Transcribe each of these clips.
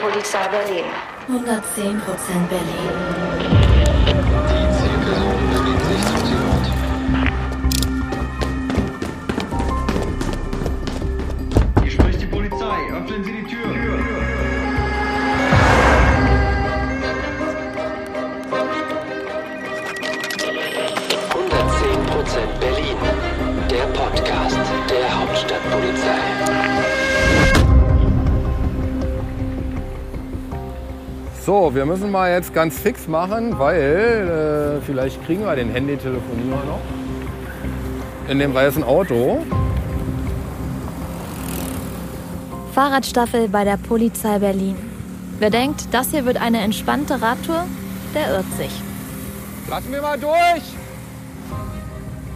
Polizei Berlin. 110% Berlin. Die Zielperson bewegt sich zum Zielort. Hier spricht die Polizei. Öffnen Sie die Tür. 110% Berlin. Der Podcast der Hauptstadtpolizei. So, wir müssen mal jetzt ganz fix machen, weil äh, vielleicht kriegen wir den Handytelefonierer noch. In dem weißen Auto. Fahrradstaffel bei der Polizei Berlin. Wer denkt, das hier wird eine entspannte Radtour, der irrt sich. Lass mich mal durch!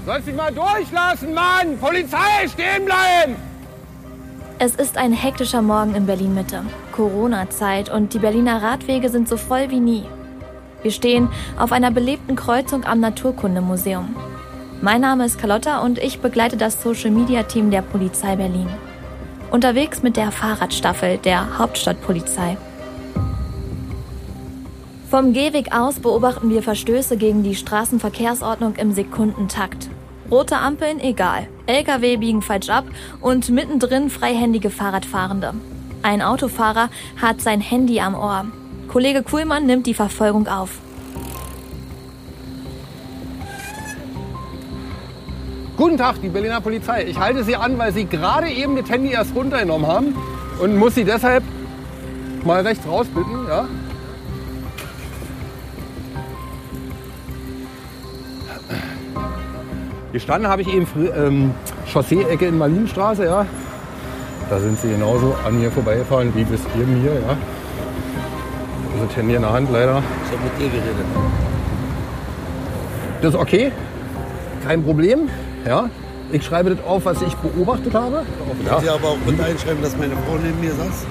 Sollst dich mal durchlassen, Mann! Polizei, stehen bleiben! Es ist ein hektischer Morgen in Berlin-Mitte. Corona-Zeit und die Berliner Radwege sind so voll wie nie. Wir stehen auf einer belebten Kreuzung am Naturkundemuseum. Mein Name ist Carlotta und ich begleite das Social-Media-Team der Polizei Berlin. Unterwegs mit der Fahrradstaffel der Hauptstadtpolizei. Vom Gehweg aus beobachten wir Verstöße gegen die Straßenverkehrsordnung im Sekundentakt. Rote Ampeln egal, Lkw biegen falsch ab und mittendrin freihändige Fahrradfahrende. Ein Autofahrer hat sein Handy am Ohr. Kollege Kuhlmann nimmt die Verfolgung auf. Guten Tag, die Berliner Polizei. Ich halte Sie an, weil Sie gerade eben das Handy erst runtergenommen haben und muss Sie deshalb mal rechts rausbitten. Ja? Gestanden habe ich eben ähm, Chaussee-Ecke in Marienstraße. Ja? Da sind Sie genauso an mir vorbeigefahren wie bis eben hier. Ja? Also Handy in der Hand leider. Ich habe mit dir geredet. Das ist okay, kein Problem. Ja? Ich schreibe das auf, was ich beobachtet habe. Ja. Sie aber auch mit einschreiben, dass meine Frau neben mir saß?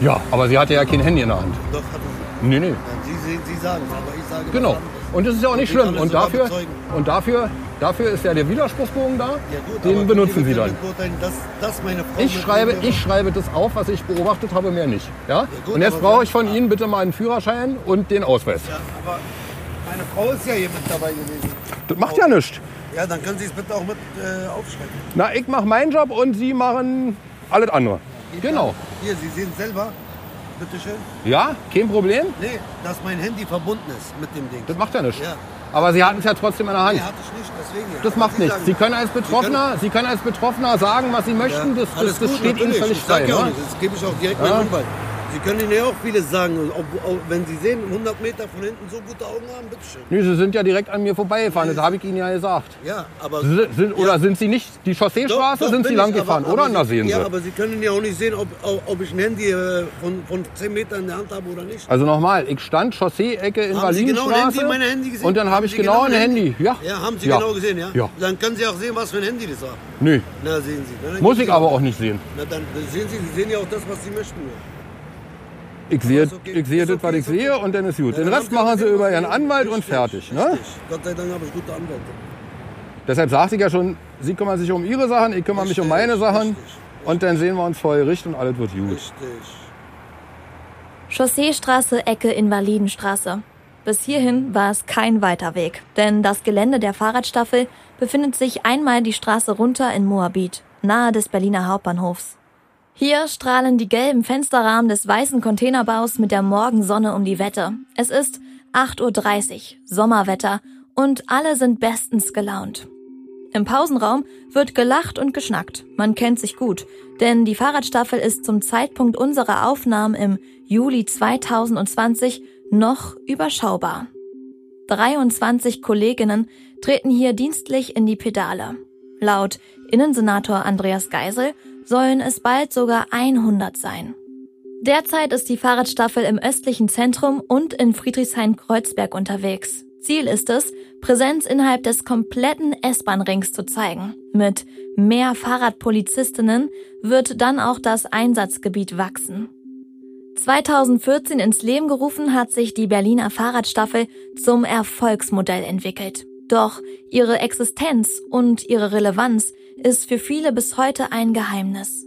Ja, aber sie hatte ja kein Handy in der Hand. Doch, hatte sie. Nee, nee. Ja, Sie, Sie, Sie sagen es, aber ich sage Genau. Und das ist ja auch nicht schlimm. Und das dafür, und dafür, dafür ist ja der Widerspruchsbogen da. Ja, gut, Den benutzen Sie dann. meine Frau Ich schreibe, ich schreibe das auf, was ich beobachtet habe, mehr nicht. Ja? gut, Und jetzt brauche ich von Ihnen bitte mal einen Führerschein und den Ausweis. Ja, aber meine Frau ist ja hier mit dabei gewesen. Das macht ja nichts. Ja, dann können Sie es bitte auch mit äh, aufschreiben. Na, ich mache meinen Job und Sie machen alles andere. Genau. Hier, Sie sehen selber. Bitte schön. Ja, kein Problem. Nee, dass mein Handy verbunden ist mit dem Ding. Das macht ja nichts. Ja. Aber Sie hatten es ja trotzdem in der Hand. Nee, hatte ich nicht, deswegen ja. Das macht Sie nichts. sagen Sie können als Sie Betroffener, Sie können als Betroffener sagen, was Sie möchten. Das, das, Alles das gut, steht Ihnen völlig frei. ja ne? Das gebe ich auch direkt Ja. meinem Anwalt. Sie können Ihnen ja auch vieles sagen. Ob, ob, wenn Sie sehen, 100 Meter von hinten so gute Augen haben, bitteschön. Nee, Sie sind ja direkt an mir vorbeigefahren. Das habe ich Ihnen ja gesagt. Ja, aber... Sie sind, oder ja. sind Sie nicht die Chausseestraße? Doch, doch, sind Sie ich, lang gefahren? aber- oder? aber Na, Sie- sehen Ja, Sie. aber Sie können ja auch nicht sehen, ob, ob, ich ein Handy äh, von, von 10 Metern in der Hand habe oder nicht. Also nochmal, ich stand Chaussee-Ecke in haben Sie genau ein Handy, Berlinstraße. mein Handy gesehen? und dann habe ich Sie genau ein ein Handy. Ja. Ja, haben Sie Ja. genau gesehen, ja? Ja. Dann können Sie auch sehen, was für ein Handy das war. Nö, Na, sehen Sie. Na, muss ich Sie aber auch nicht sehen. Na, dann sehen Sie, Sie sehen ja auch das, was Sie möchten. nur. Ich sehe, okay. ich sehe das, was ich sehe und dann ist gut. Ja, Den Rest machen Sie über Ihren Anwalt und Richtig, fertig. Ne? richtig. Gott sei Dank habe ich gute Anwälte. Deshalb sagte ich ja schon, Sie kümmern sich um Ihre Sachen, ich kümmere mich um Richtig, meine Sachen. richtig, Und dann sehen wir uns vor Gericht und alles wird gut. Richtig. Chausseestraße, Ecke Invalidenstraße. Bis hierhin war es kein weiter Weg, denn das Gelände der Fahrradstaffel befindet sich einmal die Straße runter in Moabit, nahe des Berliner Hauptbahnhofs. Hier strahlen die gelben Fensterrahmen des weißen Containerbaus mit der Morgensonne um die Wette. Es ist 8.30 Uhr, Sommerwetter und alle sind bestens gelaunt. Im Pausenraum wird gelacht und geschnackt. Man kennt sich gut, denn die Fahrradstaffel ist zum Zeitpunkt unserer Aufnahmen im Juli 2020 noch überschaubar. 23 Kolleginnen treten hier dienstlich in die Pedale. Laut Innensenator Andreas Geisel sollen es bald sogar 100 sein. Derzeit ist die Fahrradstaffel im östlichen Zentrum und in Friedrichshain-Kreuzberg unterwegs. Ziel ist es, Präsenz innerhalb des kompletten S-Bahn-Rings zu zeigen. Mit mehr Fahrradpolizistinnen wird dann auch das Einsatzgebiet wachsen. 2014 ins Leben gerufen hat sich die Berliner Fahrradstaffel zum Erfolgsmodell entwickelt. Doch ihre Existenz und ihre Relevanz ist für viele bis heute ein Geheimnis.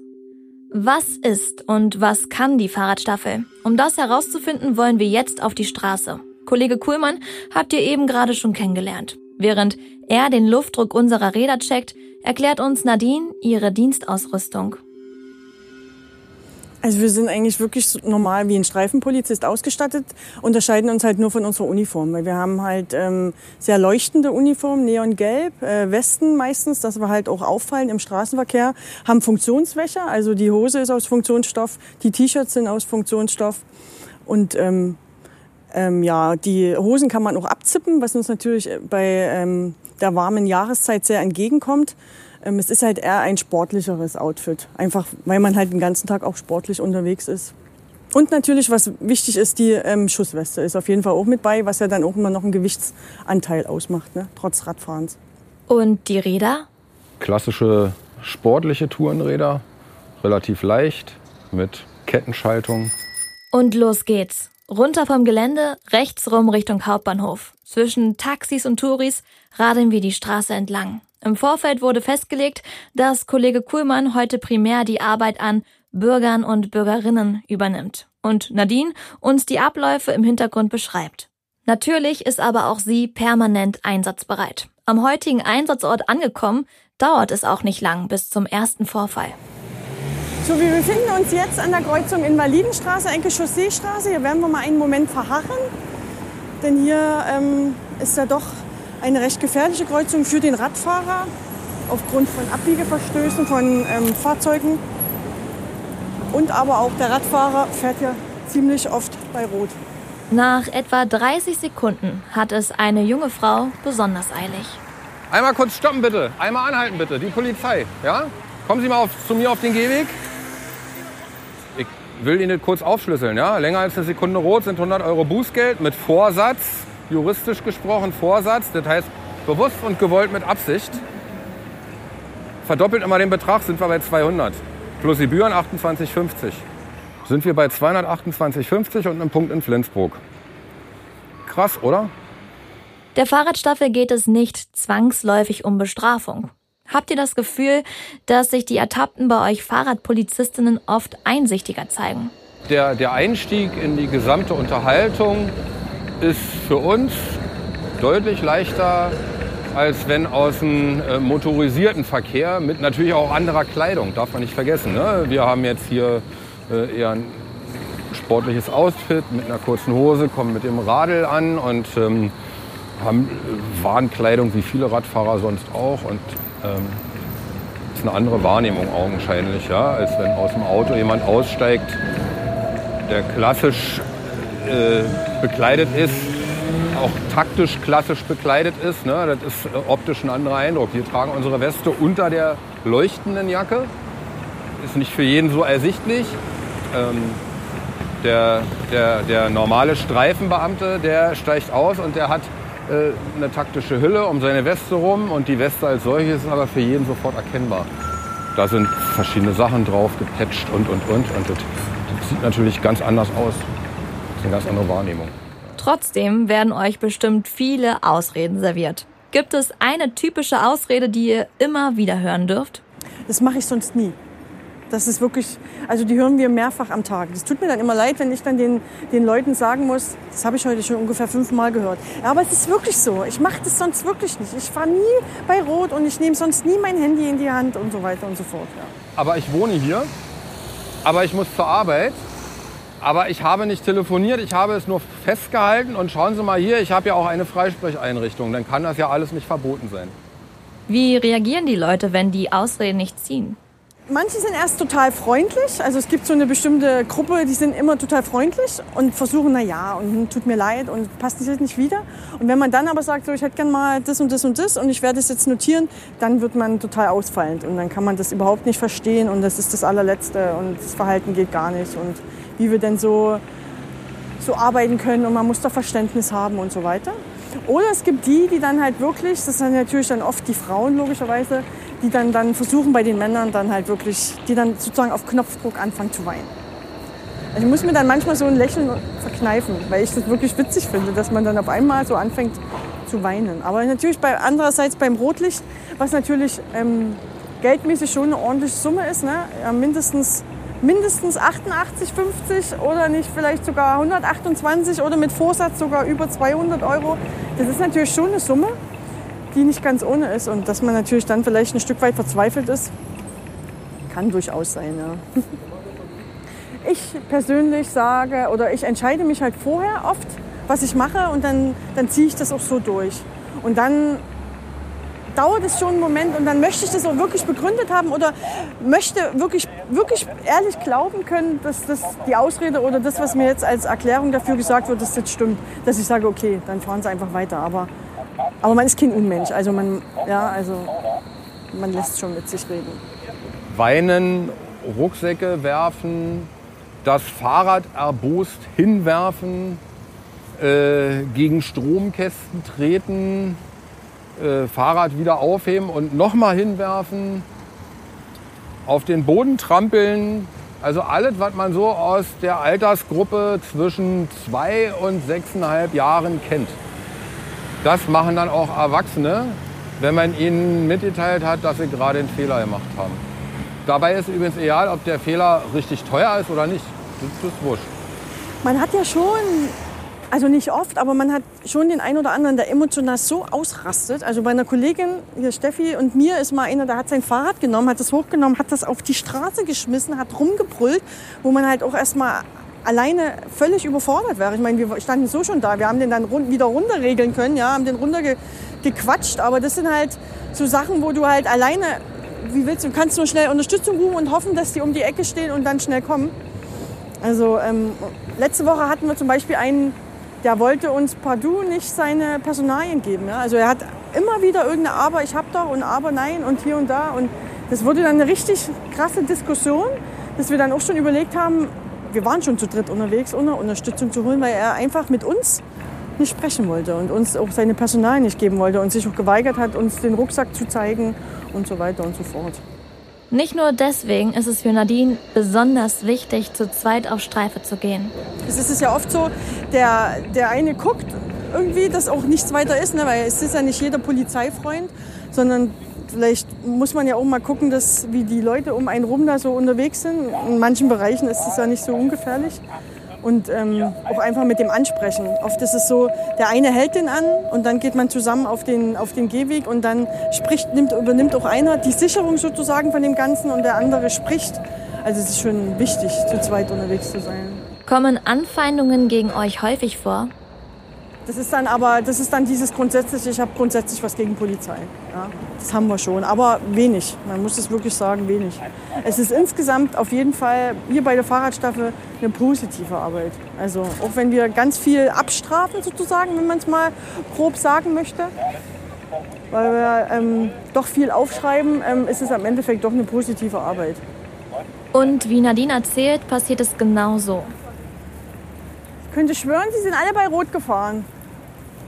Was ist und was kann die Fahrradstaffel? Um das herauszufinden, wollen wir jetzt auf die Straße. Kollege Kuhlmann habt ihr eben gerade schon kennengelernt. Während er den Luftdruck unserer Räder checkt, erklärt uns Nadine ihre Dienstausrüstung. Also wir sind eigentlich wirklich normal wie ein Streifenpolizist ausgestattet, unterscheiden uns halt nur von unserer Uniform, weil wir haben halt ähm, sehr leuchtende Uniformen, neongelb, äh, Westen meistens, dass wir halt auch auffallen im Straßenverkehr, haben Funktionswäscher, also die Hose ist aus Funktionsstoff, die T-Shirts sind aus Funktionsstoff und ähm, ähm, ja, die Hosen kann man auch abzippen, was uns natürlich bei ähm, der warmen Jahreszeit sehr entgegenkommt. Ähm, es ist halt eher ein sportlicheres Outfit. Einfach, weil man halt den ganzen Tag auch sportlich unterwegs ist. Und natürlich, was wichtig ist, die ähm, Schussweste ist auf jeden Fall auch mit bei, was ja dann auch immer noch einen Gewichtsanteil ausmacht, ne? trotz Radfahrens. Und die Räder? Klassische sportliche Tourenräder, relativ leicht, mit Kettenschaltung. Und los geht's. Runter vom Gelände, rechts rum Richtung Hauptbahnhof. Zwischen Taxis und Touris radeln wir die Straße entlang. Im Vorfeld wurde festgelegt, dass Kollege Kuhlmann heute primär die Arbeit an Bürgern und Bürgerinnen übernimmt und Nadine uns die Abläufe im Hintergrund beschreibt. Natürlich ist aber auch sie permanent einsatzbereit. Am heutigen Einsatzort angekommen, dauert es auch nicht lang bis zum ersten Vorfall. So, wir befinden uns jetzt an der Kreuzung Invalidenstraße, Enke Chausseestraße. Hier werden wir mal einen Moment verharren, denn hier ähm, ist ja doch eine recht gefährliche Kreuzung für den Radfahrer aufgrund von Abbiegeverstößen von ähm, Fahrzeugen. Und aber auch der Radfahrer fährt hier ziemlich oft bei Rot. Nach etwa 30 Sekunden hat es eine junge Frau besonders eilig. Einmal kurz stoppen bitte, einmal anhalten bitte, die Polizei, ja? Kommen Sie mal auf, zu mir auf den Gehweg. Ich will Ihnen kurz aufschlüsseln, ja? Länger als eine Sekunde rot sind 100 Euro Bußgeld mit Vorsatz, juristisch gesprochen Vorsatz, das heißt bewusst und gewollt mit Absicht. Verdoppelt immer den Betrag, sind wir bei 200. Plus Gebühren 28,50. Sind wir bei 228,50 und einem Punkt in Flensburg. Krass, oder? Der Fahrradstaffel geht es nicht zwangsläufig um Bestrafung. Habt ihr das Gefühl, dass sich die Ertappten bei euch Fahrradpolizistinnen oft einsichtiger zeigen? Der, der Einstieg in die gesamte Unterhaltung ist für uns deutlich leichter, als wenn aus dem äh, motorisierten Verkehr mit natürlich auch anderer Kleidung, darf man nicht vergessen. Ne? Wir haben jetzt hier äh, eher ein sportliches Outfit mit einer kurzen Hose, kommen mit dem Radl an und ähm, haben Warnkleidung wie viele Radfahrer sonst auch. Und ähm, ist eine andere Wahrnehmung augenscheinlich, ja, als wenn aus dem Auto jemand aussteigt, der klassisch äh, bekleidet ist, auch taktisch klassisch bekleidet ist. Ne? Das ist äh, optisch ein anderer Eindruck. Wir tragen unsere Weste unter der leuchtenden Jacke. Ist nicht für jeden so ersichtlich. Ähm, der, der, der normale Streifenbeamte, der steigt aus und der hat äh, eine taktische Hülle um seine Weste rum und die Weste als solche ist aber für jeden sofort erkennbar. Da sind verschiedene Sachen drauf, gepatcht und, und, und. Und das, das sieht natürlich ganz anders aus. Das ist eine ganz andere Wahrnehmung. Trotzdem werden euch bestimmt viele Ausreden serviert. Gibt es eine typische Ausrede, die ihr immer wieder hören dürft? Das mache ich sonst nie. Das ist wirklich, also die hören wir mehrfach am Tag. Das tut mir dann immer leid, wenn ich dann den, den Leuten sagen muss, das habe ich heute schon ungefähr fünfmal gehört. Ja, aber es ist wirklich so. Ich mache das sonst wirklich nicht. Ich fahre nie bei Rot und ich nehme sonst nie mein Handy in die Hand und so weiter und so fort. Ja. Aber ich wohne hier, aber ich muss zur Arbeit. Aber ich habe nicht telefoniert, ich habe es nur festgehalten. Und schauen Sie mal hier, ich habe ja auch eine Freisprecheinrichtung. Dann kann das ja alles nicht verboten sein. Wie reagieren die Leute, wenn die Ausreden nicht ziehen? Manche sind erst total freundlich. Also es gibt so eine bestimmte Gruppe, die sind immer total freundlich und versuchen, na ja, und tut mir leid und passt das jetzt nicht wieder. Und wenn man dann aber sagt, so ich hätte gern mal das und das und das und ich werde es jetzt notieren, dann wird man total ausfallend und dann kann man das überhaupt nicht verstehen und das ist das allerletzte und das Verhalten geht gar nicht und wie wir denn so so arbeiten können und man muss da Verständnis haben und so weiter. Oder es gibt die, die dann halt wirklich, das sind natürlich dann oft die Frauen logischerweise, die dann, dann versuchen bei den Männern dann halt wirklich, die dann sozusagen auf Knopfdruck anfangen zu weinen. Also ich muss mir dann manchmal so ein Lächeln verkneifen, weil ich das wirklich witzig finde, dass man dann auf einmal so anfängt zu weinen. Aber natürlich bei, andererseits beim Rotlicht, was natürlich ähm, geldmäßig schon eine ordentliche Summe ist, ne? mindestens mindestens 88, 50 oder nicht vielleicht sogar 128 oder mit Vorsatz sogar über 200 Euro. Das ist natürlich schon eine Summe, die nicht ganz ohne ist und dass man natürlich dann vielleicht ein Stück weit verzweifelt ist, kann durchaus sein. Ja. Ich persönlich sage oder ich entscheide mich halt vorher oft, was ich mache und dann, dann ziehe ich das auch so durch. Und dann dauert es schon einen Moment und dann möchte ich das auch wirklich begründet haben oder möchte wirklich, wirklich ehrlich glauben können, dass das die Ausrede oder das, was mir jetzt als Erklärung dafür gesagt wird, dass das stimmt. Dass ich sage, okay, dann fahren Sie einfach weiter. Aber, aber man ist kein Unmensch. Also man, ja, also man lässt schon mit sich reden. Weinen, Rucksäcke werfen, das Fahrrad erbost hinwerfen, äh, gegen Stromkästen treten, äh, Fahrrad wieder aufheben und nochmal hinwerfen, auf den Boden trampeln. Also alles, was man so aus der Altersgruppe zwischen zwei und sechseinhalb Jahren kennt. Das machen dann auch Erwachsene, wenn man ihnen mitgeteilt hat, dass sie gerade einen Fehler gemacht haben. Dabei ist übrigens egal, ob der Fehler richtig teuer ist oder nicht. Das ist wurscht. Man hat ja schon, also nicht oft, aber man hat schon den einen oder anderen, der emotional so ausrastet. Also bei einer Kollegin, hier Steffi und mir ist mal einer, der hat sein Fahrrad genommen, hat das hochgenommen, hat das auf die Straße geschmissen, hat rumgebrüllt, wo man halt auch erstmal alleine völlig überfordert wäre. Ich meine, wir standen so schon da. Wir haben den dann rund, wieder runterregeln können, ja, haben den runtergequatscht. Aber das sind halt so Sachen, wo du halt alleine, wie willst du, kannst nur schnell Unterstützung rufen und hoffen, dass die um die Ecke stehen und dann schnell kommen. Also ähm, letzte Woche hatten wir zum Beispiel einen, der wollte uns partout nicht seine Personalien geben. Ja? Also er hat immer wieder irgendeine Aber, ich hab doch und Aber nein und hier und da. Und das wurde dann eine richtig krasse Diskussion, dass wir dann auch schon überlegt haben, wir waren schon zu dritt unterwegs, ohne Unterstützung zu holen, weil er einfach mit uns nicht sprechen wollte und uns auch seine Personal nicht geben wollte und sich auch geweigert hat, uns den Rucksack zu zeigen und so weiter und so fort. Nicht nur deswegen ist es für Nadine besonders wichtig, zu zweit auf Streife zu gehen. Es ist ja oft so, der, der eine guckt irgendwie, dass auch nichts weiter ist, ne? weil es ist ja nicht jeder Polizeifreund, sondern vielleicht muss man ja auch mal gucken, dass, wie die Leute um einen rum da so unterwegs sind. In manchen Bereichen ist es ja nicht so ungefährlich. Und ähm, auch einfach mit dem Ansprechen. Oft ist es so, der eine hält den an und dann geht man zusammen auf den, auf den Gehweg und dann spricht, nimmt, übernimmt auch einer die Sicherung sozusagen von dem Ganzen und der andere spricht. Also es ist schon wichtig, zu zweit unterwegs zu sein. Kommen Anfeindungen gegen euch häufig vor? Das ist dann aber, das ist dann dieses grundsätzliche, ich habe grundsätzlich was gegen Polizei. Ja, das haben wir schon, aber wenig. Man muss es wirklich sagen, wenig. Es ist insgesamt auf jeden Fall hier bei der Fahrradstaffel eine positive Arbeit. Also auch wenn wir ganz viel abstrafen sozusagen, wenn man es mal grob sagen möchte, weil wir ähm, doch viel aufschreiben, ähm, ist es am Endeffekt doch eine positive Arbeit. Und wie Nadine erzählt, passiert es genauso. Ich könnte schwören, sie sind alle bei Rot gefahren.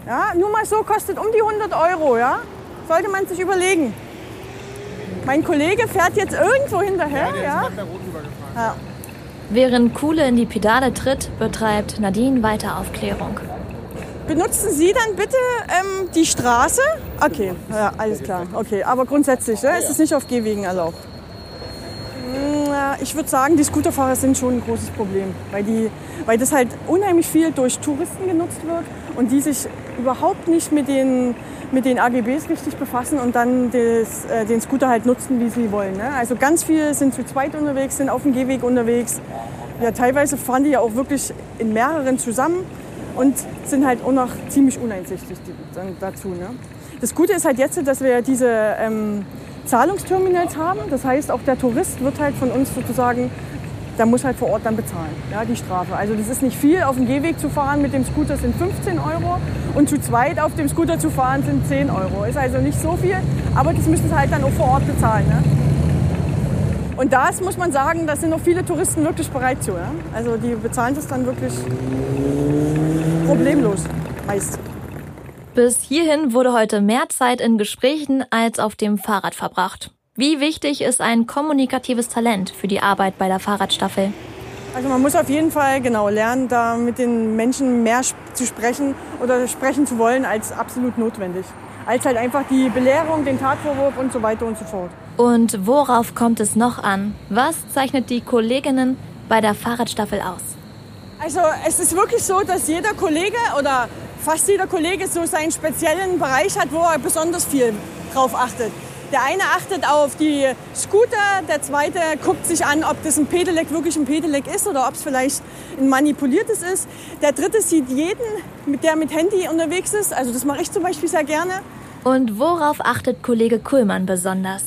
Ja, nur mal so kostet um die 100 Euro, ja? Sollte man sich überlegen. Mein Kollege fährt jetzt irgendwo hinterher, ja? ja. Während Kuhle in die Pedale tritt, betreibt Nadine weiter Aufklärung. Benutzen Sie dann bitte ähm, die Straße? Okay, ja, alles klar. Okay, aber grundsätzlich ne, ist es nicht auf Gehwegen erlaubt. Na, Ich würde sagen, die Scooterfahrer sind schon ein großes Problem, weil, die, weil das halt unheimlich viel durch Touristen genutzt wird und die sich überhaupt nicht mit den, mit den AGBs richtig befassen und dann des, äh, den Scooter halt nutzen, wie sie wollen. Ne? Also ganz viele sind zu zweit unterwegs, sind auf dem Gehweg unterwegs. Ja, teilweise fahren die ja auch wirklich in mehreren zusammen und sind halt auch noch ziemlich uneinsichtig dazu. Ne? Das Gute ist halt jetzt, dass wir diese ähm, Zahlungsterminals haben. Das heißt, auch der Tourist wird halt von uns sozusagen, der muss halt vor Ort dann bezahlen, ja, die Strafe. Also das ist nicht viel, auf dem Gehweg zu fahren mit dem Scooter sind 15 Euro und zu zweit auf dem Scooter zu fahren sind 10 Euro. Ist also nicht so viel, aber das müssen sie halt dann auch vor Ort bezahlen. Ne? Und das muss man sagen, da sind noch viele Touristen wirklich bereit zu. Ja? Also die bezahlen das dann wirklich problemlos meist. Bis hierhin wurde heute mehr Zeit in Gesprächen als auf dem Fahrrad verbracht. Wie wichtig ist ein kommunikatives Talent für die Arbeit bei der Fahrradstaffel? Also man muss auf jeden Fall genau lernen, da mit den Menschen mehr zu sprechen oder sprechen zu wollen als absolut notwendig. Als halt einfach die Belehrung, den Tatvorwurf und so weiter und so fort. Und worauf kommt es noch an? Was zeichnet die Kolleginnen bei der Fahrradstaffel aus? Also es ist wirklich so, dass jeder Kollege oder fast jeder Kollege so seinen speziellen Bereich hat, wo er besonders viel drauf achtet. Der eine achtet auf die Scooter, der zweite guckt sich an, ob das ein Pedelec wirklich ein Pedelec ist oder ob es vielleicht ein manipuliertes ist. Der dritte sieht jeden, der mit Handy unterwegs ist. Also das mache ich zum Beispiel sehr gerne. Und worauf achtet Kollege Kuhlmann besonders?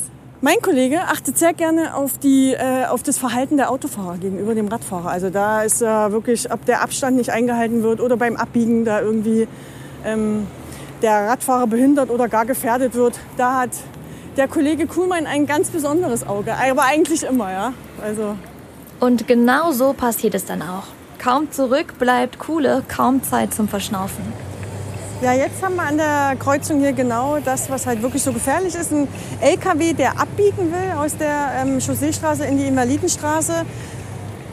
Mein Kollege achtet sehr gerne auf, die, äh, auf das Verhalten der Autofahrer gegenüber dem Radfahrer. Also da ist äh, wirklich, ob der Abstand nicht eingehalten wird oder beim Abbiegen da irgendwie ähm, der Radfahrer behindert oder gar gefährdet wird. Da hat der Kollege Kuhlmann ein ganz besonderes Auge. Aber eigentlich immer, ja. Also Und genau so passiert es dann auch. Kaum zurück bleibt Kuhle, kaum Zeit zum Verschnaufen. Ja, jetzt haben wir an der Kreuzung hier genau das, was halt wirklich so gefährlich ist. Ein LKW, der abbiegen will aus der ähm, Chausseestraße in die Invalidenstraße,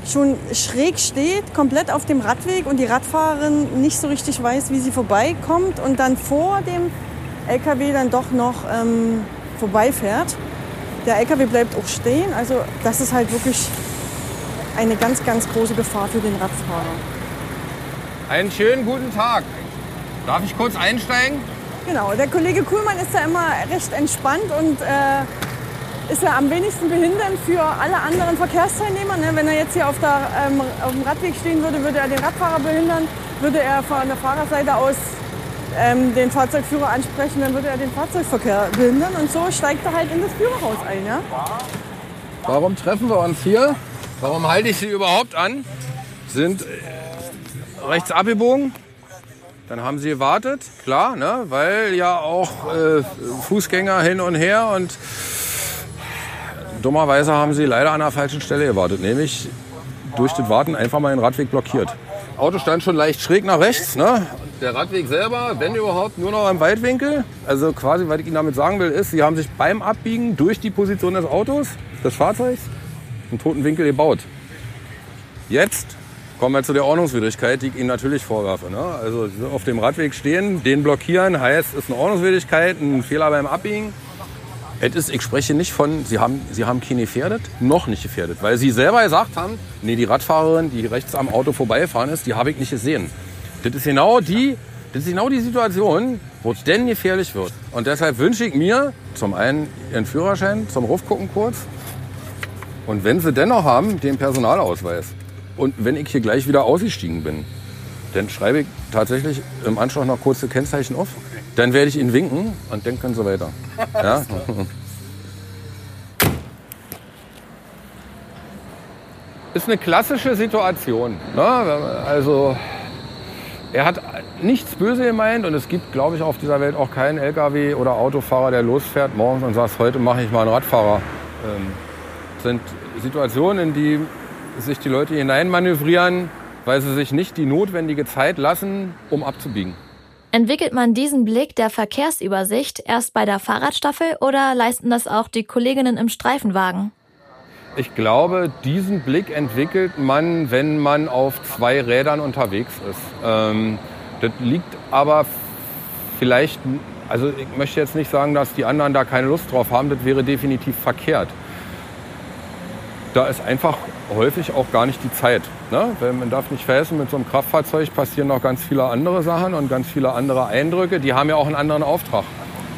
schon schräg steht, komplett auf dem Radweg und die Radfahrerin nicht so richtig weiß, wie sie vorbeikommt und dann vor dem LKW dann doch noch ähm, vorbeifährt. Der LKW bleibt auch stehen. Also das ist halt wirklich eine ganz, ganz große Gefahr für den Radfahrer. Einen schönen guten Tag. Darf ich kurz einsteigen? Genau, der Kollege Kuhlmann ist da immer recht entspannt und äh, ist ja am wenigsten behindernd für alle anderen Verkehrsteilnehmer. Ne? Wenn er jetzt hier auf, der, ähm, auf dem Radweg stehen würde, würde er den Radfahrer behindern, würde er von der Fahrerseite aus ähm, den Fahrzeugführer ansprechen, dann würde er den Fahrzeugverkehr behindern und so steigt er halt in das Führerhaus ein. Ja? Warum treffen wir uns hier? Warum halte ich Sie überhaupt an? Sind äh, rechts abgebogen. Dann haben Sie gewartet, klar, ne? weil ja auch äh, Fußgänger hin und her und dummerweise haben Sie leider an der falschen Stelle gewartet, nämlich durch das Warten einfach mal den Radweg blockiert. Auto stand schon leicht schräg nach rechts. Ne? Der Radweg selber, wenn überhaupt, nur noch im Weitwinkel. Also quasi, was ich Ihnen damit sagen will, ist, Sie haben sich beim Abbiegen durch die Position des Autos, des Fahrzeugs, einen toten Winkel gebaut. Jetzt kommen wir zu der Ordnungswidrigkeit, die ich Ihnen natürlich vorwerfe. Ne? Also auf dem Radweg stehen, den blockieren, heißt, ist eine Ordnungswidrigkeit, ein Fehler beim Abbiegen. Es ist, ich spreche nicht von, Sie haben, Sie haben keine gefährdet, noch nicht gefährdet. Weil Sie selber gesagt haben, nee, die Radfahrerin, die rechts am Auto vorbeigefahren ist, die habe ich nicht gesehen. Das ist genau die, das ist genau die Situation, wo es denn gefährlich wird. Und deshalb wünsche ich mir zum einen Ihren Führerschein zum Rufgucken kurz. Und wenn Sie dennoch haben, den Personalausweis. Und wenn ich hier gleich wieder ausgestiegen bin, dann schreibe ich tatsächlich im Anschluss noch kurze Kennzeichen auf. Dann werde ich Ihnen winken und dann können Sie weiter. Ja? Ist eine klassische Situation. Ne? Also er hat nichts böse gemeint und es gibt, glaube ich, auf dieser Welt auch keinen LKW oder Autofahrer, der losfährt morgens und sagt, heute mache ich mal einen Radfahrer. Ähm, sind Situationen, in die sich die Leute hineinmanövrieren, weil sie sich nicht die notwendige Zeit lassen, um abzubiegen. Entwickelt man diesen Blick der Verkehrsübersicht erst bei der Fahrradstaffel oder leisten das auch die Kolleginnen im Streifenwagen? Ich glaube, diesen Blick entwickelt man, wenn man auf zwei Rädern unterwegs ist. Ähm, das liegt aber vielleicht, also ich möchte jetzt nicht sagen, dass die anderen da keine Lust drauf haben, das wäre definitiv verkehrt. Da ist einfach häufig auch gar nicht die Zeit. Ne? Weil man darf nicht vergessen, mit so einem Kraftfahrzeug passieren noch ganz viele andere Sachen und ganz viele andere Eindrücke. Die haben ja auch einen anderen Auftrag.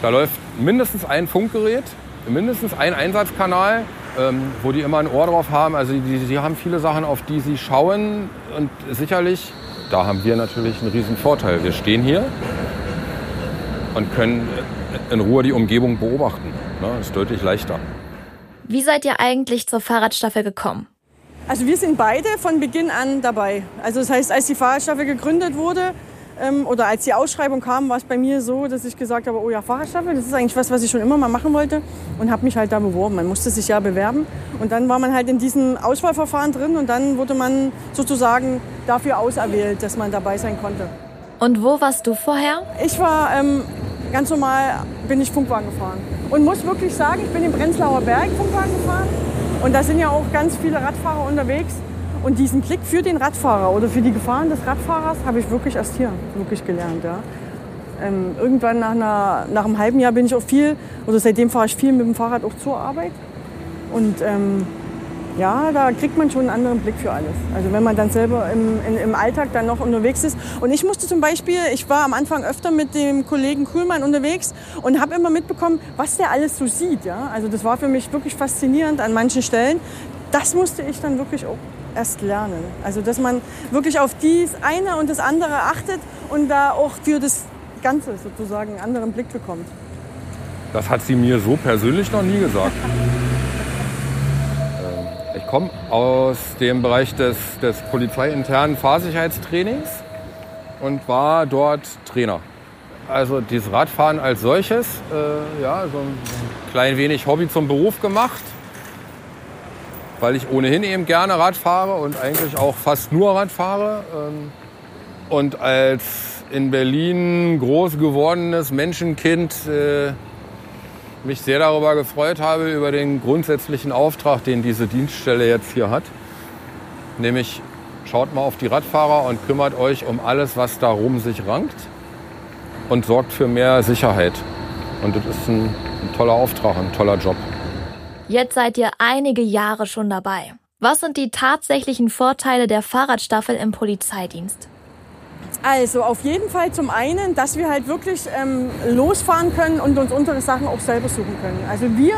Da läuft mindestens ein Funkgerät, mindestens ein Einsatzkanal, ähm, wo die immer ein Ohr drauf haben. Also die, die haben viele Sachen, auf die sie schauen. Und sicherlich, da haben wir natürlich einen riesen Vorteil. Wir stehen hier und können in Ruhe die Umgebung beobachten. Ne? Ist deutlich leichter. Wie seid ihr eigentlich zur Fahrradstaffel gekommen? Also wir sind beide von Beginn an dabei. Also das heißt, als die Fahrradstaffel gegründet wurde ähm, oder als die Ausschreibung kam, war es bei mir so, dass ich gesagt habe, oh ja, Fahrradstaffel, das ist eigentlich was, was ich schon immer mal machen wollte und habe mich halt da beworben. Man musste sich ja bewerben und dann war man halt in diesem Auswahlverfahren drin und dann wurde man sozusagen dafür auserwählt, dass man dabei sein konnte. Und wo warst du vorher? Ich war ähm, ganz normal, bin ich Funkwagen gefahren und muss wirklich sagen, ich bin im Prenzlauer Berg Funkwagen gefahren und da sind ja auch ganz viele Radfahrer unterwegs. Und diesen Blick für den Radfahrer oder für die Gefahren des Radfahrers habe ich wirklich erst hier wirklich gelernt. Ja. ähm, irgendwann nach, einer, nach einem halben Jahr bin ich auch viel, oder seitdem fahre ich viel mit dem Fahrrad auch zur Arbeit. Und ähm, ja, da kriegt man schon einen anderen Blick für alles. Also wenn man dann selber im, in, im Alltag dann noch unterwegs ist. Und ich musste zum Beispiel, ich war am Anfang öfter mit dem Kollegen Kuhlmann unterwegs und habe immer mitbekommen, was der alles so sieht. Ja? Also das war für mich wirklich faszinierend an manchen Stellen. Das musste ich dann wirklich auch erst lernen. Also dass man wirklich auf dies eine und das andere achtet und da auch für das Ganze sozusagen einen anderen Blick bekommt. Das hat sie mir so persönlich noch nie gesagt. Komme aus dem Bereich des, des polizeiinternen Fahrsicherheitstrainings und war dort Trainer. Also dieses Radfahren als solches, äh, ja, so ein klein wenig Hobby zum Beruf gemacht, weil ich ohnehin eben gerne Rad fahre und eigentlich auch fast nur Rad fahre. Ähm, und als in Berlin groß gewordenes Menschenkind äh, mich sehr darüber gefreut habe, über den grundsätzlichen Auftrag, den diese Dienststelle jetzt hier hat. Nämlich schaut mal auf die Radfahrer und kümmert euch um alles, was darum sich rankt und sorgt für mehr Sicherheit. Und das ist ein, ein toller Auftrag, ein toller Job. Jetzt seid ihr einige Jahre schon dabei. Was sind die tatsächlichen Vorteile der Fahrradstaffel im Polizeidienst? Also auf jeden Fall zum einen, dass wir halt wirklich ähm, losfahren können und uns unsere Sachen auch selber suchen können. Also wir,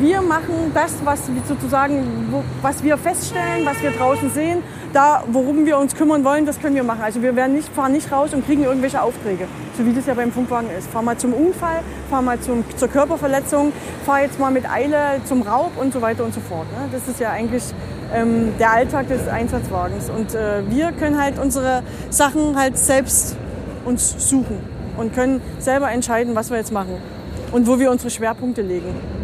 wir machen das, was wir sozusagen, wo, was wir feststellen, was wir draußen sehen, da, worum wir uns kümmern wollen, das können wir machen. Also wir werden nicht, fahren nicht raus und kriegen irgendwelche Aufträge, so wie das ja beim Funkwagen ist. Fahr mal zum Unfall, fahr mal zum, zur Körperverletzung, fahr jetzt mal mit Eile zum Raub und so weiter und so fort. Ne? Das ist ja eigentlich ähm, der Alltag des Einsatzwagens. Und äh, wir können halt unsere Sachen halt selbst uns suchen und können selber entscheiden, was wir jetzt machen und wo wir unsere Schwerpunkte legen.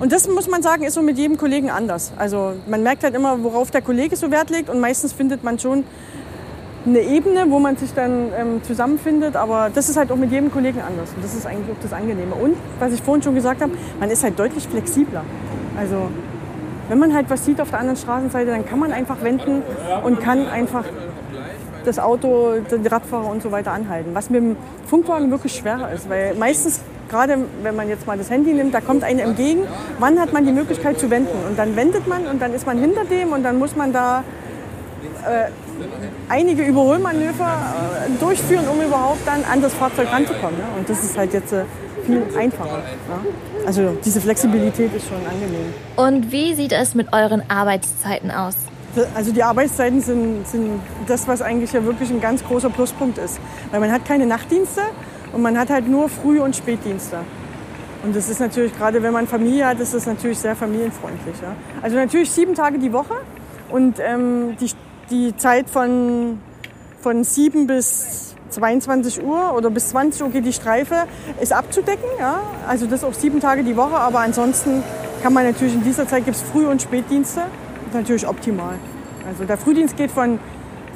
Und das muss man sagen, ist so mit jedem Kollegen anders. Also man merkt halt immer, worauf der Kollege so Wert legt und meistens findet man schon eine Ebene, wo man sich dann ähm, zusammenfindet. Aber das ist halt auch mit jedem Kollegen anders. Und das ist eigentlich auch das Angenehme. Und was ich vorhin schon gesagt habe, man ist halt deutlich flexibler. Also wenn man halt was sieht auf der anderen Straßenseite, dann kann man einfach wenden und kann einfach das Auto, die Radfahrer und so weiter anhalten. Was mit dem Funkwagen wirklich schwerer ist, weil meistens, gerade wenn man jetzt mal das Handy nimmt, da kommt einem entgegen, wann hat man die Möglichkeit zu wenden? Und dann wendet man und dann ist man hinter dem und dann muss man da äh, einige Überholmanöver äh, durchführen, um überhaupt dann an das Fahrzeug ranzukommen. Ne? Und das ist halt jetzt äh, viel einfacher. Ne? Also diese Flexibilität ist schon angenehm. Und wie sieht es mit euren Arbeitszeiten aus? Also die Arbeitszeiten sind, sind das, was eigentlich ja wirklich ein ganz großer Pluspunkt ist. Weil man hat keine Nachtdienste und man hat halt nur Früh- und Spätdienste. Und das ist natürlich, gerade wenn man Familie hat, ist das natürlich sehr familienfreundlich. Ja? Also natürlich sieben Tage die Woche und ähm, die, die Zeit von, von 7 bis 22 Uhr oder bis 20 Uhr geht die Streife, ist abzudecken. Ja? Also das auch sieben Tage die Woche, aber ansonsten kann man natürlich in dieser Zeit gibt es Früh- und Spätdienste. Natürlich optimal. Also der Frühdienst geht von,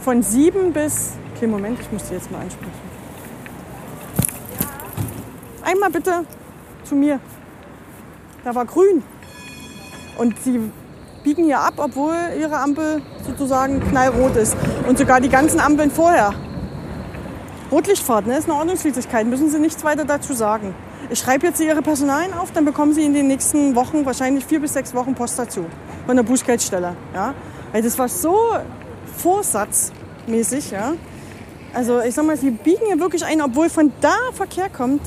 von 7 bis... Okay, Moment, ich muss die jetzt mal ansprechen. Einmal bitte zu mir. Da war grün. Und sie biegen hier ab, obwohl ihre Ampel sozusagen knallrot ist. Und sogar die ganzen Ampeln vorher. Rotlichtfahrt, ne? ist eine Ordnungswidrigkeit, müssen Sie nichts weiter dazu sagen. Ich schreibe jetzt Ihre Personalien auf, dann bekommen Sie in den nächsten Wochen wahrscheinlich vier bis sechs Wochen Post dazu. Von der Bußgeldstelle. Ja? Weil das war so vorsatzmäßig. Ja? Also ich sag mal, Sie biegen hier wirklich ein, obwohl von da Verkehr kommt.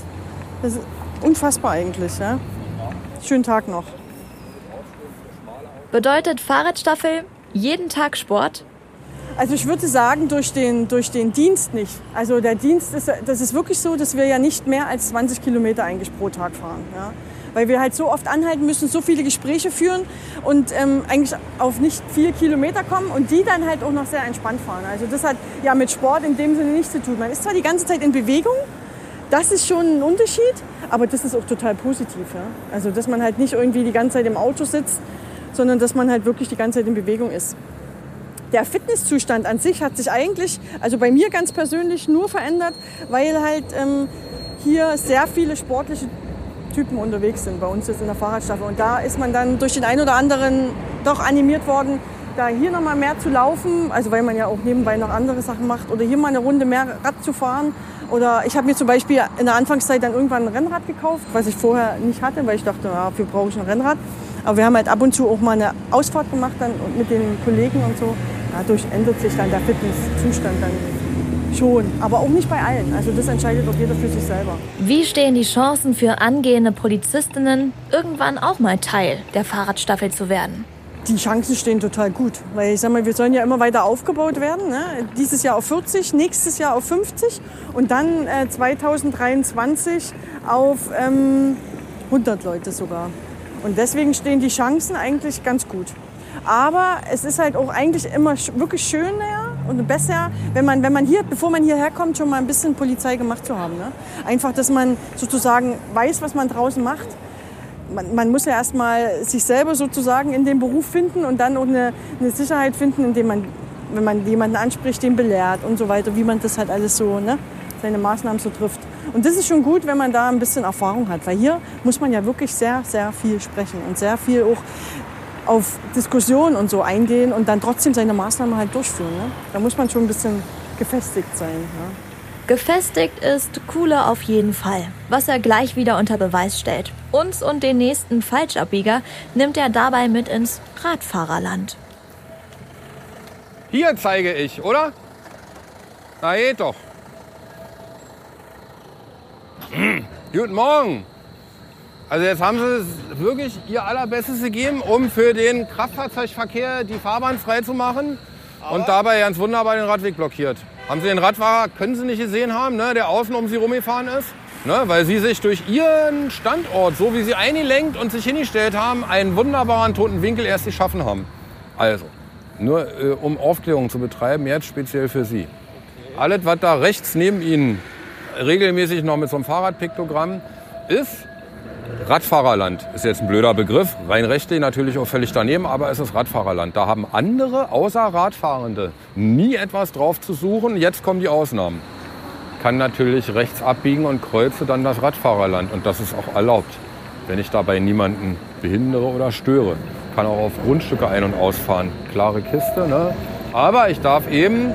Das ist unfassbar eigentlich. Ja? Schönen Tag noch. Bedeutet Fahrradstaffel jeden Tag Sport? Also ich würde sagen, durch den, durch den Dienst nicht. Also der Dienst ist, das ist wirklich so, dass wir ja nicht mehr als 20 Kilometer eigentlich pro Tag fahren. Ja? Weil wir halt so oft anhalten müssen, so viele Gespräche führen und ähm, eigentlich auf nicht viele Kilometer kommen und die dann halt auch noch sehr entspannt fahren. Also das hat ja mit Sport in dem Sinne nichts zu tun. Man ist zwar die ganze Zeit in Bewegung, das ist schon ein Unterschied, aber das ist auch total positiv. Ja? Also dass man halt nicht irgendwie die ganze Zeit im Auto sitzt, sondern dass man halt wirklich die ganze Zeit in Bewegung ist der Fitnesszustand an sich hat sich eigentlich, also bei mir ganz persönlich, nur verändert, weil halt ähm, hier sehr viele sportliche Typen unterwegs sind bei uns jetzt in der Fahrradstaffel. Und da ist man dann durch den einen oder anderen doch animiert worden, da hier noch mal mehr zu laufen, also weil man ja auch nebenbei noch andere Sachen macht oder hier mal eine Runde mehr Rad zu fahren. Oder ich habe mir zum Beispiel in der Anfangszeit dann irgendwann ein Rennrad gekauft, was ich vorher nicht hatte, weil ich dachte, dafür brauche ich ein Rennrad. Aber wir haben halt ab und zu auch mal eine Ausfahrt gemacht dann mit den Kollegen und so. Dadurch ändert sich dann der Fitnesszustand dann schon, aber auch nicht bei allen. Also das entscheidet auch jeder für sich selber. Wie stehen die Chancen für angehende Polizistinnen, irgendwann auch mal Teil der Fahrradstaffel zu werden? Die Chancen stehen total gut, weil ich sag mal, wir sollen ja immer weiter aufgebaut werden. Ne? Dieses Jahr auf 40, nächstes Jahr auf 50 und dann äh, 2023 auf ähm, 100 Leute sogar. Und deswegen stehen die Chancen eigentlich ganz gut. Aber es ist halt auch eigentlich immer wirklich schöner und besser, wenn man, wenn man hier, bevor man hierher kommt, schon mal ein bisschen Polizei gemacht zu haben. Ne? Einfach, dass man sozusagen weiß, was man draußen macht. Man, man muss ja erstmal sich selber sozusagen in den Beruf finden und dann auch eine, eine Sicherheit finden, indem man, wenn man jemanden anspricht, den belehrt und so weiter, wie man das halt alles so, ne? seine Maßnahmen so trifft. Und das ist schon gut, wenn man da ein bisschen Erfahrung hat, weil hier muss man ja wirklich sehr, sehr viel sprechen und sehr viel auch auf Diskussionen und so eingehen und dann trotzdem seine Maßnahmen halt durchführen. Ne? Da muss man schon ein bisschen gefestigt sein. Ne? Gefestigt ist Kuhle auf jeden Fall, was er gleich wieder unter Beweis stellt. Uns und den nächsten Falschabbieger nimmt er dabei mit ins Radfahrerland. Hier zeige ich, oder? Na geht doch. Hm, Guten Morgen. Also jetzt haben Sie es wirklich Ihr allerbestes gegeben, um für den Kraftfahrzeugverkehr die Fahrbahn frei zu machen und dabei ganz wunderbar den Radweg blockiert. Haben Sie den Radfahrer, können Sie nicht gesehen haben, ne, der außen um Sie rumgefahren ist? Ne, weil Sie sich durch Ihren Standort, so wie Sie eingelenkt und sich hingestellt haben, einen wunderbaren toten Winkel erst geschaffen haben. Also, nur äh, um Aufklärung zu betreiben, jetzt speziell für Sie. Alles, was da rechts neben Ihnen regelmäßig noch mit so einem Fahrradpiktogramm ist, Radfahrerland. Ist jetzt ein blöder Begriff, rein rechtlich natürlich auch völlig daneben, aber es ist Radfahrerland. Da haben andere außer Radfahrende nie etwas drauf zu suchen. Jetzt kommen die Ausnahmen. Kann natürlich rechts abbiegen und kreuze dann das Radfahrerland. Und das ist auch erlaubt, wenn ich dabei niemanden behindere oder störe. Kann auch auf Grundstücke ein- und ausfahren. Klare Kiste, ne? Aber ich darf eben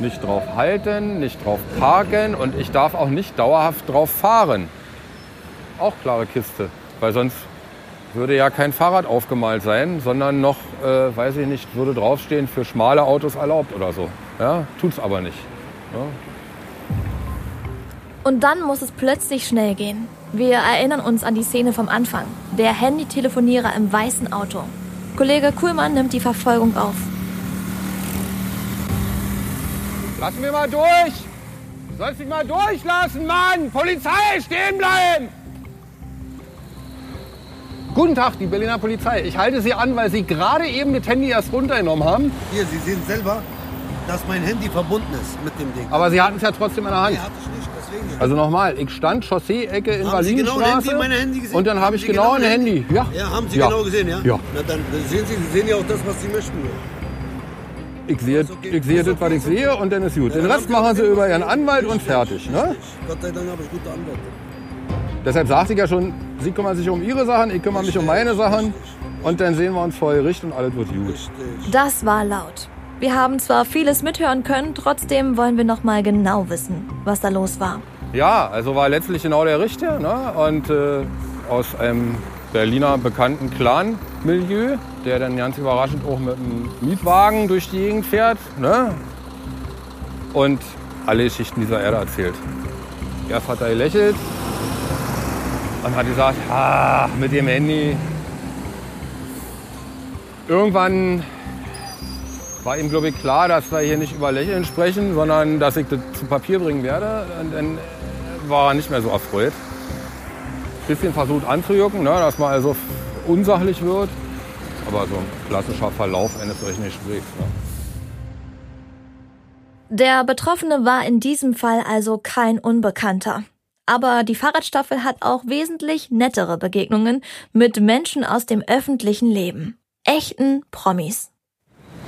nicht drauf halten, nicht drauf parken und ich darf auch nicht dauerhaft drauf fahren. Auch klare Kiste, weil sonst würde ja kein Fahrrad aufgemalt sein, sondern noch, äh, weiß ich nicht, würde draufstehen, für schmale Autos erlaubt oder so. Ja, tut's aber nicht. Ja. Und dann muss es plötzlich schnell gehen. Wir erinnern uns an die Szene vom Anfang. Der Handytelefonierer im weißen Auto. Kollege Kuhlmann nimmt die Verfolgung auf. Lass mich mal durch! Du sollst mich mal durchlassen, Mann! Polizei, stehen bleiben! Guten Tag, die Berliner Polizei. Ich halte Sie an, weil Sie gerade eben das Handy erst runtergenommen haben. Hier, Sie sehen selber, dass mein Handy verbunden ist mit dem Ding. Aber Sie hatten es ja trotzdem in der Hand. Nee, hatte ich nicht, deswegen. Also nochmal, ich stand Chaussee-Ecke in genau Berlinstraße gesehen? und dann habe ich Sie genau ein ein Handy. Ja. Ja, haben Sie Ja. genau gesehen, ja? Ja. Na dann sehen Sie, Sie sehen ja auch das, was Sie möchten. Ich sehe, ich sehe das, was ich sehe und dann ist gut. Den Rest machen Sie über Ihren Anwalt und fertig. Ne? Gott sei Dank habe ich gute Anwälte. Deshalb sagte ich ja schon, Sie kümmern sich um Ihre Sachen, ich kümmere mich um meine Sachen und dann sehen wir uns vor Gericht und alles wird gut. Das war laut. Wir haben zwar vieles mithören können, trotzdem wollen wir noch mal genau wissen, was da los war. Ja, also war letztlich genau der Richter ne? und äh, aus einem Berliner bekannten Clan-Milieu, der dann ganz überraschend auch mit einem Mietwagen durch die Gegend fährt ne? und alle Geschichten dieser Erde erzählt. Erst hat er gelächelt und hat gesagt, ah, mit dem Handy. Irgendwann war ihm, glaube ich, klar, dass wir hier nicht über Lächeln sprechen, sondern dass ich das zu Papier bringen werde. Und dann war er nicht mehr so erfreut. Bisschen versucht anzujucken, ne, dass man also unsachlich wird. Aber so ein klassischer Verlauf eines solchen Gesprächs. Ne. Der Betroffene war in diesem Fall also kein Unbekannter. Aber die Fahrradstaffel hat auch wesentlich nettere Begegnungen mit Menschen aus dem öffentlichen Leben. Echten Promis.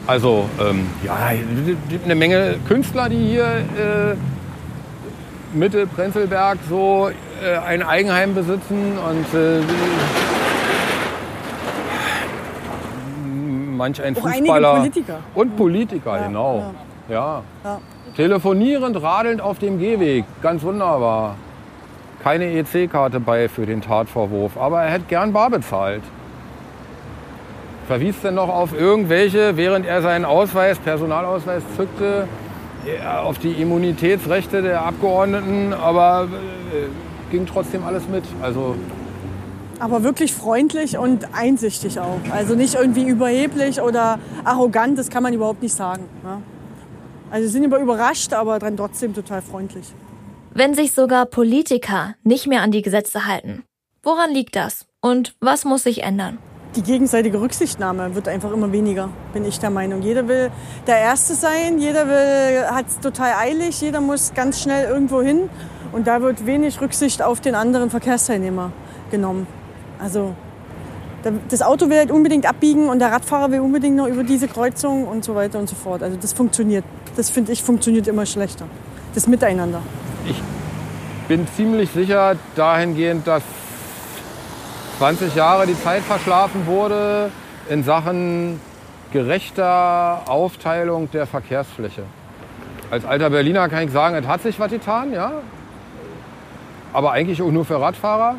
Also, ähm, ja, es gibt eine Menge Künstler, die hier äh, Mitte Prenzlberg so äh, ein Eigenheim besitzen und äh, manch ein Fußballer. Politiker. Und Politiker, Ja, genau. Ja. Ja. Telefonierend, radelnd auf dem Gehweg. Ganz wunderbar. Keine EC-Karte bei für den Tatvorwurf, aber er hätte gern bar bezahlt. Verwies denn noch auf irgendwelche, während er seinen Ausweis, Personalausweis zückte, ja, auf die Immunitätsrechte der Abgeordneten, aber äh, ging trotzdem alles mit. Also Aber wirklich freundlich und einsichtig auch. Also nicht irgendwie überheblich oder arrogant, das kann man überhaupt nicht sagen. Ja. Also sind über überrascht, aber dann trotzdem total freundlich. Wenn sich sogar Politiker nicht mehr an die Gesetze halten, woran liegt das? Und was muss sich ändern? Die gegenseitige Rücksichtnahme wird einfach immer weniger, bin ich der Meinung. Jeder will der Erste sein, jeder hat es total eilig, jeder muss ganz schnell irgendwo hin. Und da wird wenig Rücksicht auf den anderen Verkehrsteilnehmer genommen. Also da- das Auto will halt unbedingt abbiegen und der Radfahrer will unbedingt noch über diese Kreuzung und so weiter und so fort. Also das funktioniert, das finde ich, funktioniert immer schlechter. Das Miteinander. Ich bin ziemlich sicher dahingehend, dass 20 Jahre die Zeit verschlafen wurde in Sachen gerechter Aufteilung der Verkehrsfläche. Als alter Berliner kann ich sagen, es hat sich was getan, ja. Aber eigentlich auch nur für Radfahrer.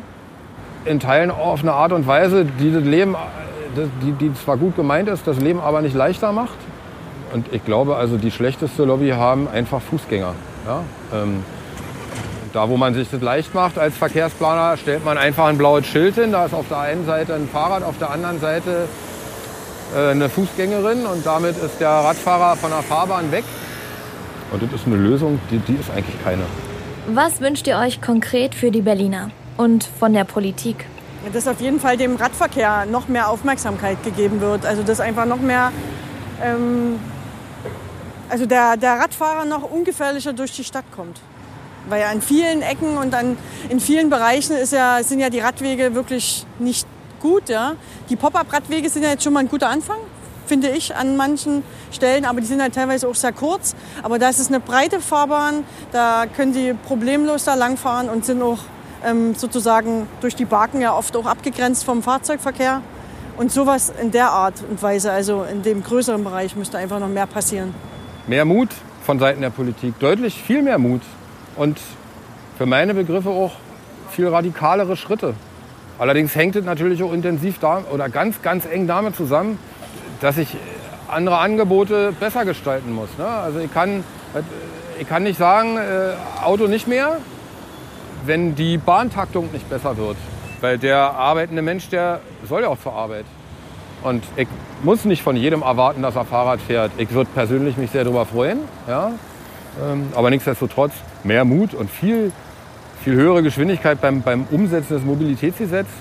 In Teilen auf eine Art und Weise, die das Leben, äh, die, die zwar gut gemeint ist, das Leben aber nicht leichter macht. Und ich glaube, also die schlechteste Lobby haben einfach Fußgänger. Ja? Ähm, da, wo man sich das leicht macht als Verkehrsplaner, stellt man einfach ein blaues Schild hin. Da ist auf der einen Seite ein Fahrrad, auf der anderen Seite äh, eine Fußgängerin und damit ist der Radfahrer von der Fahrbahn weg. Und das ist eine Lösung, die, die ist eigentlich keine. Was wünscht ihr euch konkret für die Berliner und von der Politik? dass auf jeden Fall dem Radverkehr noch mehr Aufmerksamkeit gegeben wird. Also dass einfach noch mehr, ähm, also der, der Radfahrer noch ungefährlicher durch die Stadt kommt. Weil an vielen Ecken und an, in vielen Bereichen ist ja, sind ja die Radwege wirklich nicht gut. Ja? Die Pop-up-Radwege sind ja jetzt schon mal ein guter Anfang, finde ich, an manchen Stellen. Aber die sind halt teilweise auch sehr kurz. Aber da ist es eine breite Fahrbahn, da können die problemlos da langfahren und sind auch ähm, sozusagen durch die Baken ja oft auch abgegrenzt vom Fahrzeugverkehr. Und sowas in der Art und Weise, also in dem größeren Bereich, müsste einfach noch mehr passieren. Mehr Mut von Seiten der Politik, deutlich viel mehr Mut. Und für meine Begriffe auch viel radikalere Schritte. Allerdings hängt es natürlich auch intensiv da oder ganz, ganz eng damit zusammen, dass ich andere Angebote besser gestalten muss. Ne? Also ich kann, ich kann nicht sagen, äh, Auto nicht mehr, wenn die Bahntaktung nicht besser wird. Weil der arbeitende Mensch, der soll ja auch zur Arbeit. Und ich muss nicht von jedem erwarten, dass er Fahrrad fährt. Ich würde persönlich mich sehr darüber freuen. Ja? Ähm, aber nichtsdestotrotz mehr Mut und viel, viel höhere Geschwindigkeit beim, beim Umsetzen des Mobilitätsgesetzes.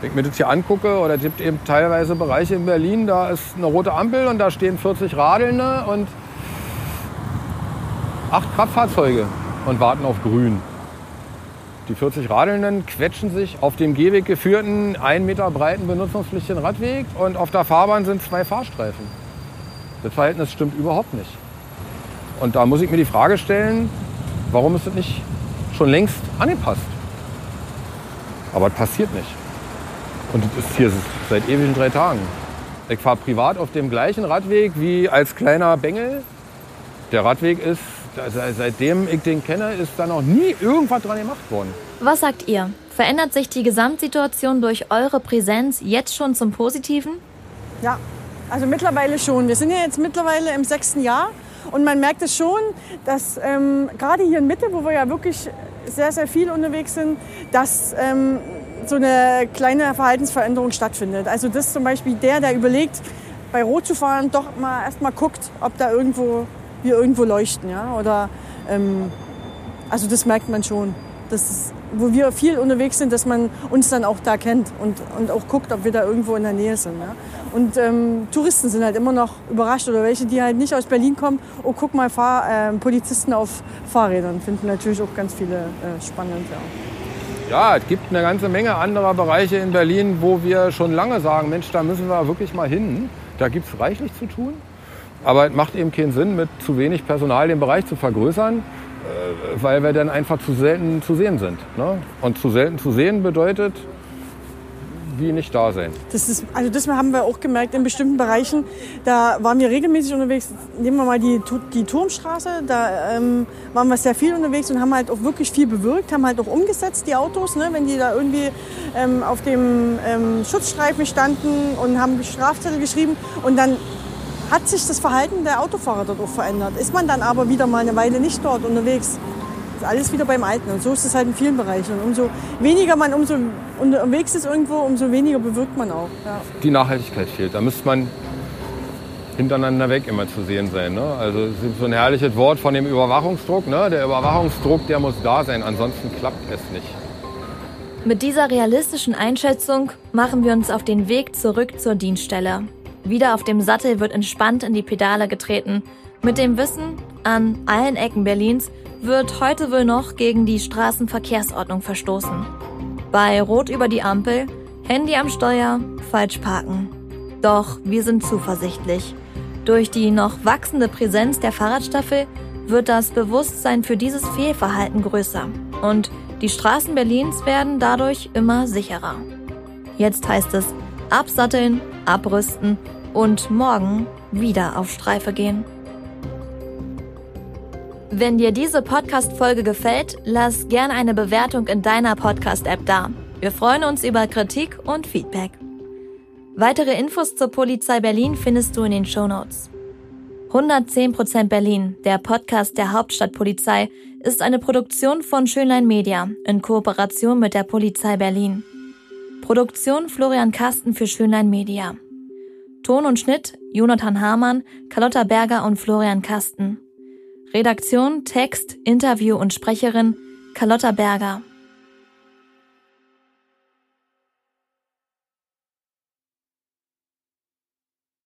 Wenn ich mir das hier angucke, oder es gibt eben teilweise Bereiche in Berlin, da ist eine rote Ampel und da stehen 40 Radelnde und acht Kraftfahrzeuge und warten auf grün. Die 40 Radelnden quetschen sich auf dem Gehweg geführten, ein Meter breiten benutzungspflichtigen Radweg und auf der Fahrbahn sind zwei Fahrstreifen. Das Verhältnis stimmt überhaupt nicht. Und da muss ich mir die Frage stellen, warum ist das nicht schon längst angepasst? Aber es passiert nicht. Und das ist hier seit ewigen drei Tagen. Ich fahre privat auf dem gleichen Radweg wie als kleiner Bengel. Der Radweg ist, also seitdem ich den kenne, ist da noch nie irgendwas dran gemacht worden. Was sagt ihr? Verändert sich die Gesamtsituation durch eure Präsenz jetzt schon zum Positiven? Ja, also mittlerweile schon. Wir sind ja jetzt mittlerweile im sechsten Jahr und man merkt es schon, dass ähm, gerade hier in Mitte, wo wir ja wirklich sehr, sehr viel unterwegs sind, dass ähm, so eine kleine Verhaltensveränderung stattfindet. Also das zum Beispiel der, der überlegt, bei Rot zu fahren, doch mal erst mal guckt, ob da irgendwo wir irgendwo leuchten, ja, oder ähm, also das merkt man schon. Das ist, wo wir viel unterwegs sind, dass man uns dann auch da kennt und, und auch guckt, ob wir da irgendwo in der Nähe sind. Ja. Und ähm, Touristen sind halt immer noch überrascht oder welche, die halt nicht aus Berlin kommen. Oh, guck mal, Fahr äh, Polizisten auf Fahrrädern. Finden natürlich auch ganz viele äh, spannend. Ja. Ja, es gibt eine ganze Menge anderer Bereiche in Berlin, wo wir schon lange sagen, Mensch, da müssen wir wirklich mal hin. Da gibt es reichlich zu tun. Aber es macht eben keinen Sinn, mit zu wenig Personal den Bereich zu vergrößern, äh, weil wir dann einfach zu selten zu sehen sind. Ne? Und zu selten zu sehen bedeutet, wie nicht da sein. Das ist, also das haben wir auch gemerkt in bestimmten Bereichen. Da waren wir regelmäßig unterwegs. Nehmen wir mal die, die Turmstraße. Da ähm, waren wir sehr viel unterwegs und haben halt auch wirklich viel bewirkt, haben halt auch umgesetzt, die Autos, ne, wenn die da irgendwie ähm, auf dem ähm, Schutzstreifen standen und haben Strafzettel geschrieben. Und dann hat sich das Verhalten der Autofahrer dort auch verändert. Ist man dann aber wieder mal eine Weile nicht dort unterwegs, alles wieder beim Alten. Und so ist es halt in vielen Bereichen. Und umso weniger man umso unterwegs ist irgendwo, umso weniger bewirkt man auch. Ja. Die Nachhaltigkeit fehlt. Da müsste man hintereinander weg immer zu sehen sein. Ne? Also es ist so ein herrliches Wort von dem Überwachungsdruck. Ne? Der Überwachungsdruck, der muss da sein, ansonsten klappt es nicht. Mit dieser realistischen Einschätzung machen wir uns auf den Weg zurück zur Dienststelle. Wieder auf dem Sattel wird entspannt in die Pedale getreten. Mit dem Wissen, an allen Ecken Berlins wird heute wohl noch gegen die Straßenverkehrsordnung verstoßen. Bei Rot über die Ampel, Handy am Steuer, falsch parken. Doch wir sind zuversichtlich. Durch die noch wachsende Präsenz der Fahrradstaffel wird das Bewusstsein für dieses Fehlverhalten größer. Und die Straßen Berlins werden dadurch immer sicherer. Jetzt heißt es absatteln, abrüsten und morgen wieder auf Streife gehen. Wenn dir diese Podcast-Folge gefällt, lass gerne eine Bewertung in deiner Podcast-App da. Wir freuen uns über Kritik und Feedback. Weitere Infos zur Polizei Berlin findest du in den Shownotes. 110% Berlin, der Podcast der Hauptstadtpolizei, ist eine Produktion von Schönlein Media in Kooperation mit der Polizei Berlin. Produktion Florian Kasten für Schönlein Media. Ton und Schnitt Jonathan Hamann, Carlotta Berger und Florian Kasten. Redaktion, Text, Interview und Sprecherin Carlotta Berger.